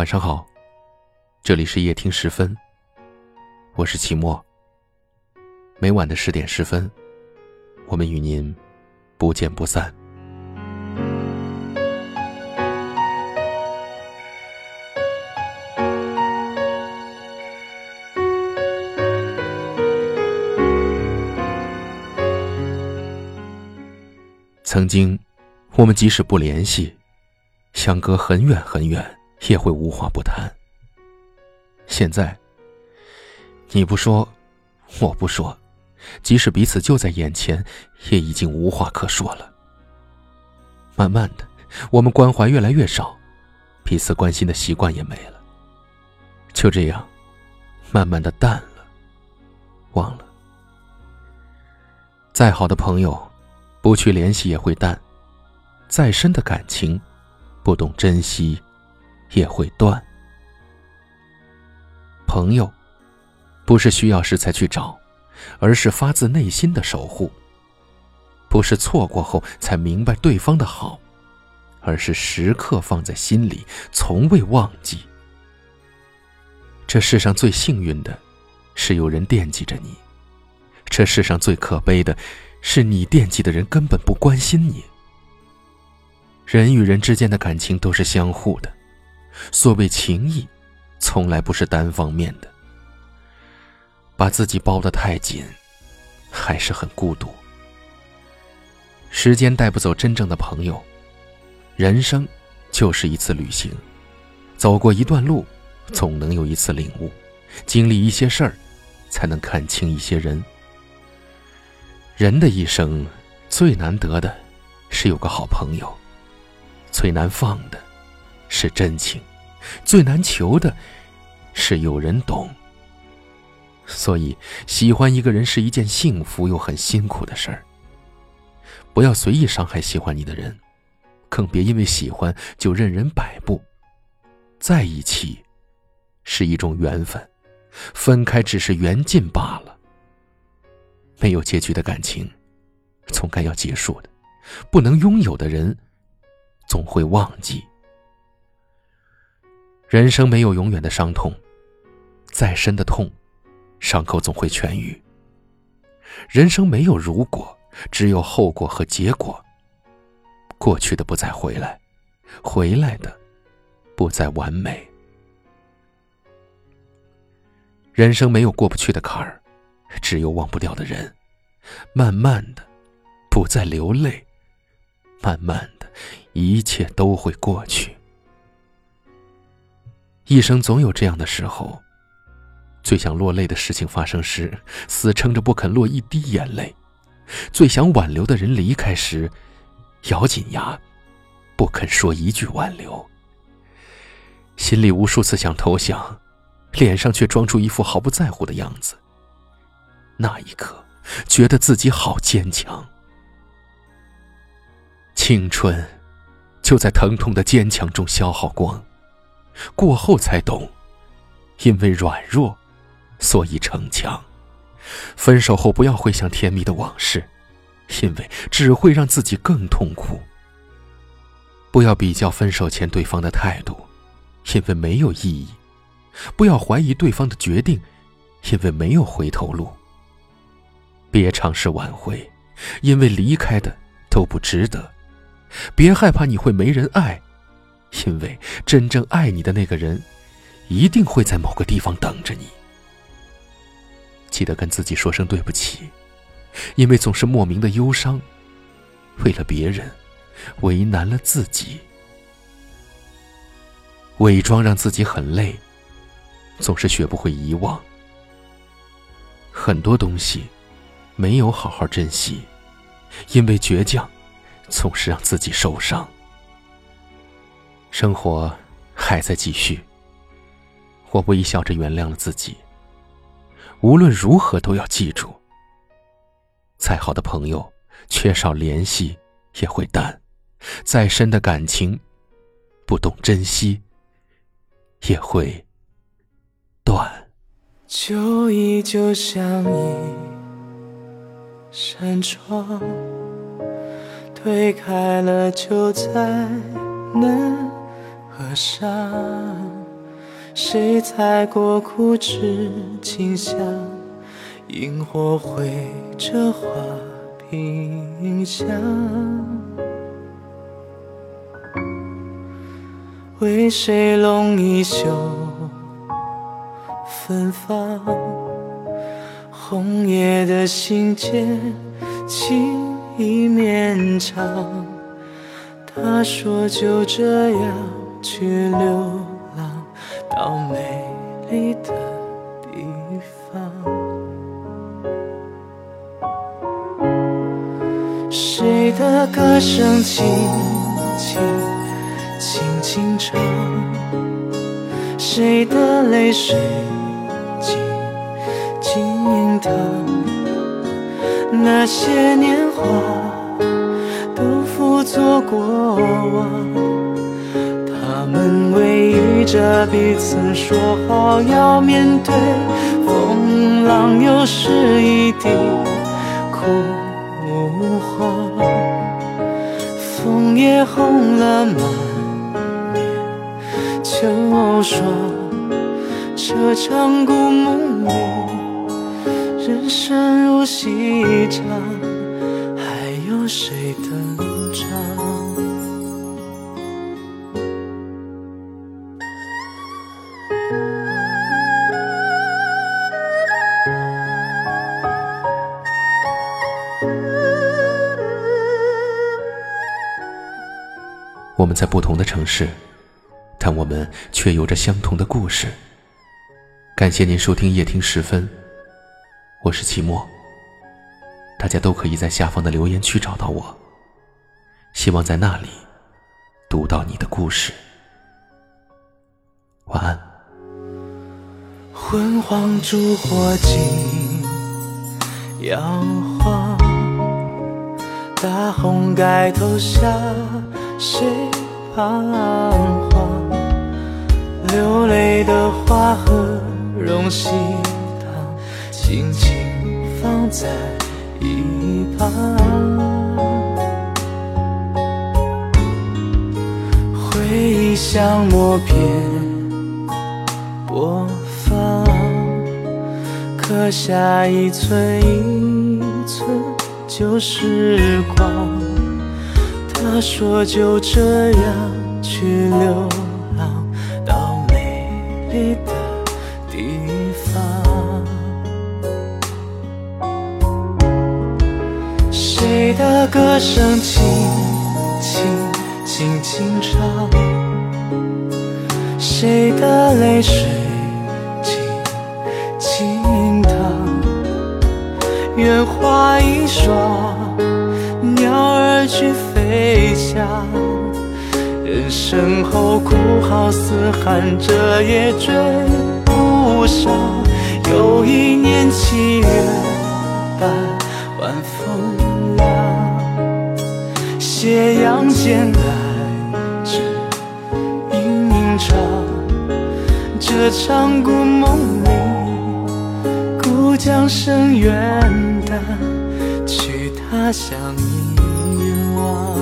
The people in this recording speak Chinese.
晚上好，这里是夜听十分，我是齐墨。每晚的十点十分，我们与您不见不散。曾经，我们即使不联系，相隔很远很远，也会无话不谈。现在，你不说，我不说，即使彼此就在眼前，也已经无话可说了。慢慢的，我们关怀越来越少，彼此关心的习惯也没了。就这样，慢慢的淡了，忘了。再好的朋友。不去联系也会淡，再深的感情，不懂珍惜也会断。朋友，不是需要时才去找，而是发自内心的守护；不是错过后才明白对方的好，而是时刻放在心里，从未忘记。这世上最幸运的，是有人惦记着你；这世上最可悲的。是你惦记的人根本不关心你。人与人之间的感情都是相互的，所谓情谊，从来不是单方面的。把自己包得太紧，还是很孤独。时间带不走真正的朋友，人生就是一次旅行，走过一段路，总能有一次领悟，经历一些事儿，才能看清一些人。人的一生，最难得的，是有个好朋友；最难放的，是真情；最难求的，是有人懂。所以，喜欢一个人是一件幸福又很辛苦的事儿。不要随意伤害喜欢你的人，更别因为喜欢就任人摆布。在一起，是一种缘分；分开，只是缘尽罢了。没有结局的感情，总该要结束的；不能拥有的人，总会忘记。人生没有永远的伤痛，再深的痛，伤口总会痊愈。人生没有如果，只有后果和结果。过去的不再回来，回来的不再完美。人生没有过不去的坎儿。只有忘不掉的人，慢慢的，不再流泪，慢慢的，一切都会过去。一生总有这样的时候，最想落泪的事情发生时，死撑着不肯落一滴眼泪；最想挽留的人离开时，咬紧牙，不肯说一句挽留。心里无数次想投降，脸上却装出一副毫不在乎的样子。那一刻，觉得自己好坚强。青春就在疼痛的坚强中消耗光，过后才懂，因为软弱，所以逞强。分手后不要回想甜蜜的往事，因为只会让自己更痛苦。不要比较分手前对方的态度，因为没有意义。不要怀疑对方的决定，因为没有回头路。别尝试挽回，因为离开的都不值得。别害怕你会没人爱，因为真正爱你的那个人，一定会在某个地方等着你。记得跟自己说声对不起，因为总是莫名的忧伤，为了别人，为难了自己。伪装让自己很累，总是学不会遗忘。很多东西。没有好好珍惜，因为倔强，总是让自己受伤。生活还在继续，我微笑着原谅了自己。无论如何都要记住，再好的朋友，缺少联系也会淡；再深的感情，不懂珍惜也会断。旧忆就像你。扇窗推开了，就再难河上。谁踩过枯枝清香？萤火绘着花屏香。为谁拢一袖芬芳？红叶的信笺，情意绵长。他说就这样去流浪，到美丽的地方。谁的歌声轻轻轻轻唱？谁的泪水静静淌？那些年华都付作过往，我们偎依着彼此，说好要面对风浪，又是一地枯黄，枫叶红了满面秋霜，这场故梦里，人生如戏场，还有谁登我们在不同的城市，但我们却有着相同的故事。感谢您收听夜听时分，我是齐墨。大家都可以在下方的留言区找到我，希望在那里读到你的故事。晚安。昏黄烛火尽，摇晃，大红盖头下，谁彷徨？流泪的花和荣喜糖，轻轻放在一旁。回忆像默片播放，刻下一寸一寸旧时光。他说就这样去流浪，到美丽的地方。谁的歌声轻轻轻轻唱？谁的泪水静静淌？愿花一双，身后哭号嘶喊，这也追不上。又一年七月半，晚风凉，斜阳渐来只吟吟唱。这场故梦里，故将声远淡，去他乡遗忘。